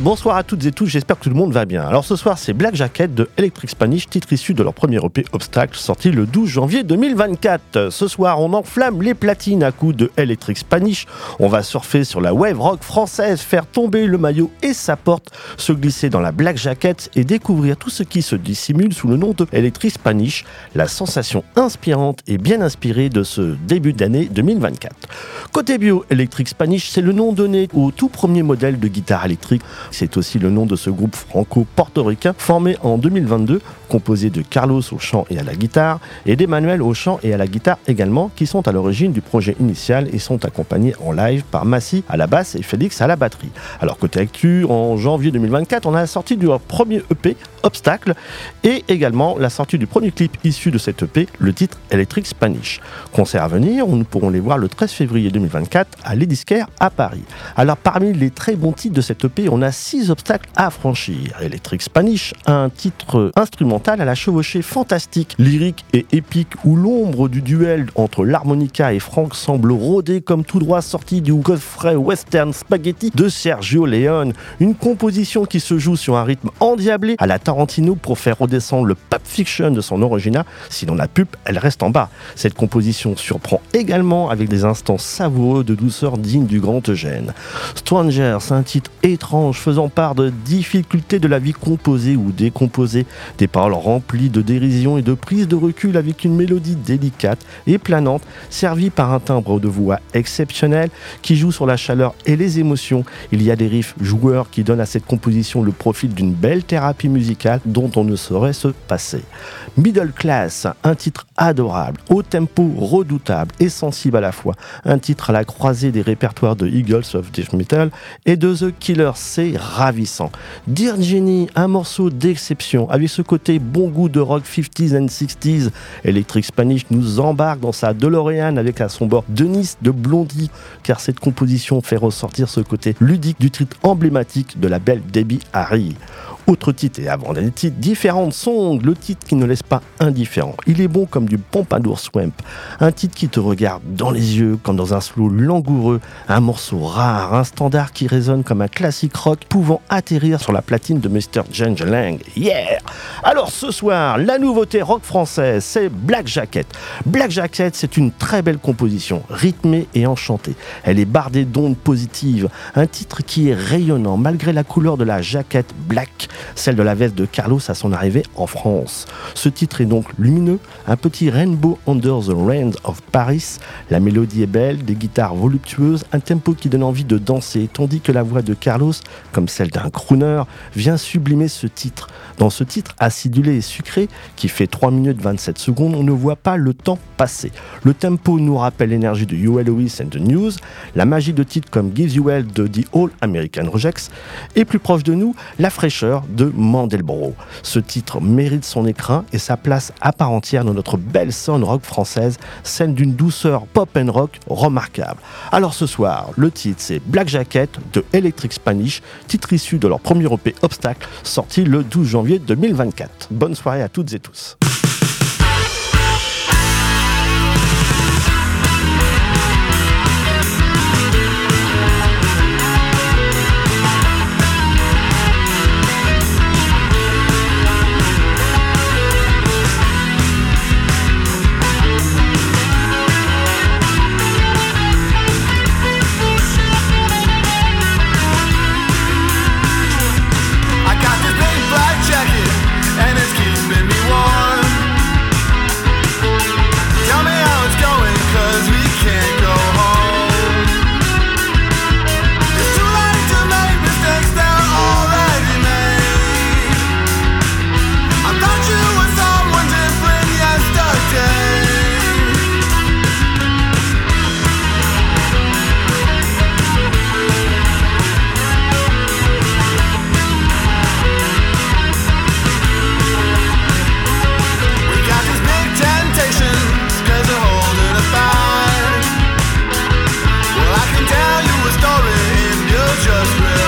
Bonsoir à toutes et tous, j'espère que tout le monde va bien. Alors ce soir, c'est Black Jacket de Electric Spanish, titre issu de leur premier EP Obstacle, sorti le 12 janvier 2024. Ce soir, on enflamme les platines à coups de Electric Spanish. On va surfer sur la wave rock française, faire tomber le maillot et sa porte, se glisser dans la Black Jacket et découvrir tout ce qui se dissimule sous le nom de Electric Spanish, la sensation inspirante et bien inspirée de ce début d'année 2024. Côté bio, Electric Spanish, c'est le nom donné au tout premier modèle de guitare électrique c'est aussi le nom de ce groupe franco-portoricain formé en 2022, composé de Carlos au chant et à la guitare et d'Emmanuel au chant et à la guitare également, qui sont à l'origine du projet initial et sont accompagnés en live par Massy à la basse et Félix à la batterie. Alors côté actu, en janvier 2024, on a la sortie du premier EP Obstacle et également la sortie du premier clip issu de cet EP, le titre Electric Spanish. Concert à venir, nous pourrons les voir le 13 février 2024 à l'Edisquaire à Paris. Alors parmi les très bons titres de EP, on a six obstacles à franchir. Electric Spanish, un titre instrumental à la chevauchée fantastique, lyrique et épique où l'ombre du duel entre l'harmonica et Frank semble rôder comme tout droit sorti du Godfrey Western Spaghetti de Sergio Leone. Une composition qui se joue sur un rythme endiablé à la Tarantino pour faire redescendre le pop fiction de son original. Sinon la pub, elle reste en bas. Cette composition surprend également avec des instants savoureux de douceur digne du grand Eugène. Strangers, un titre étrange faisant part de difficultés de la vie composée ou décomposée, des paroles remplies de dérision et de prise de recul avec une mélodie délicate et planante, servie par un timbre de voix exceptionnel qui joue sur la chaleur et les émotions. Il y a des riffs joueurs qui donnent à cette composition le profil d'une belle thérapie musicale dont on ne saurait se passer. Middle Class, un titre adorable, au tempo redoutable et sensible à la fois, un titre à la croisée des répertoires de Eagles of Death Metal et de The Killer, ravissant. Dear Jenny, un morceau d'exception, avec ce côté bon goût de rock 50s and 60s. Electric Spanish nous embarque dans sa DeLorean avec à son bord Denis de Blondie, car cette composition fait ressortir ce côté ludique du titre emblématique de la belle Debbie Harry. Autre titre, et avant des titres, différentes songs, le titre qui ne laisse pas indifférent. Il est bon comme du Pompadour Swamp, un titre qui te regarde dans les yeux comme dans un slow langoureux, un morceau rare, un standard qui résonne comme un classique rock pouvant atterrir sur la platine de Mr. James Lang. Yeah Alors ce soir, la nouveauté rock française, c'est Black Jacket. Black Jacket, c'est une très belle composition, rythmée et enchantée. Elle est bardée d'ondes positives, un titre qui est rayonnant malgré la couleur de la jaquette black celle de la veste de Carlos à son arrivée en France. Ce titre est donc lumineux, un petit rainbow under the rain of Paris. La mélodie est belle, des guitares voluptueuses, un tempo qui donne envie de danser, tandis que la voix de Carlos, comme celle d'un crooner, vient sublimer ce titre. Dans ce titre acidulé et sucré, qui fait 3 minutes 27 secondes, on ne voit pas le temps passer. Le tempo nous rappelle l'énergie de You Lewis and the News, la magie de titres comme Gives You Well de The All American Rejects, et plus proche de nous, la fraîcheur de Mandelbrot. Ce titre mérite son écrin et sa place à part entière dans notre belle sound rock française, celle d'une douceur pop and rock remarquable. Alors ce soir, le titre c'est Black Jacket de Electric Spanish, titre issu de leur premier EP Obstacle, sorti le 12 janvier 2024. Bonne soirée à toutes et tous. tell you a story and you're just real.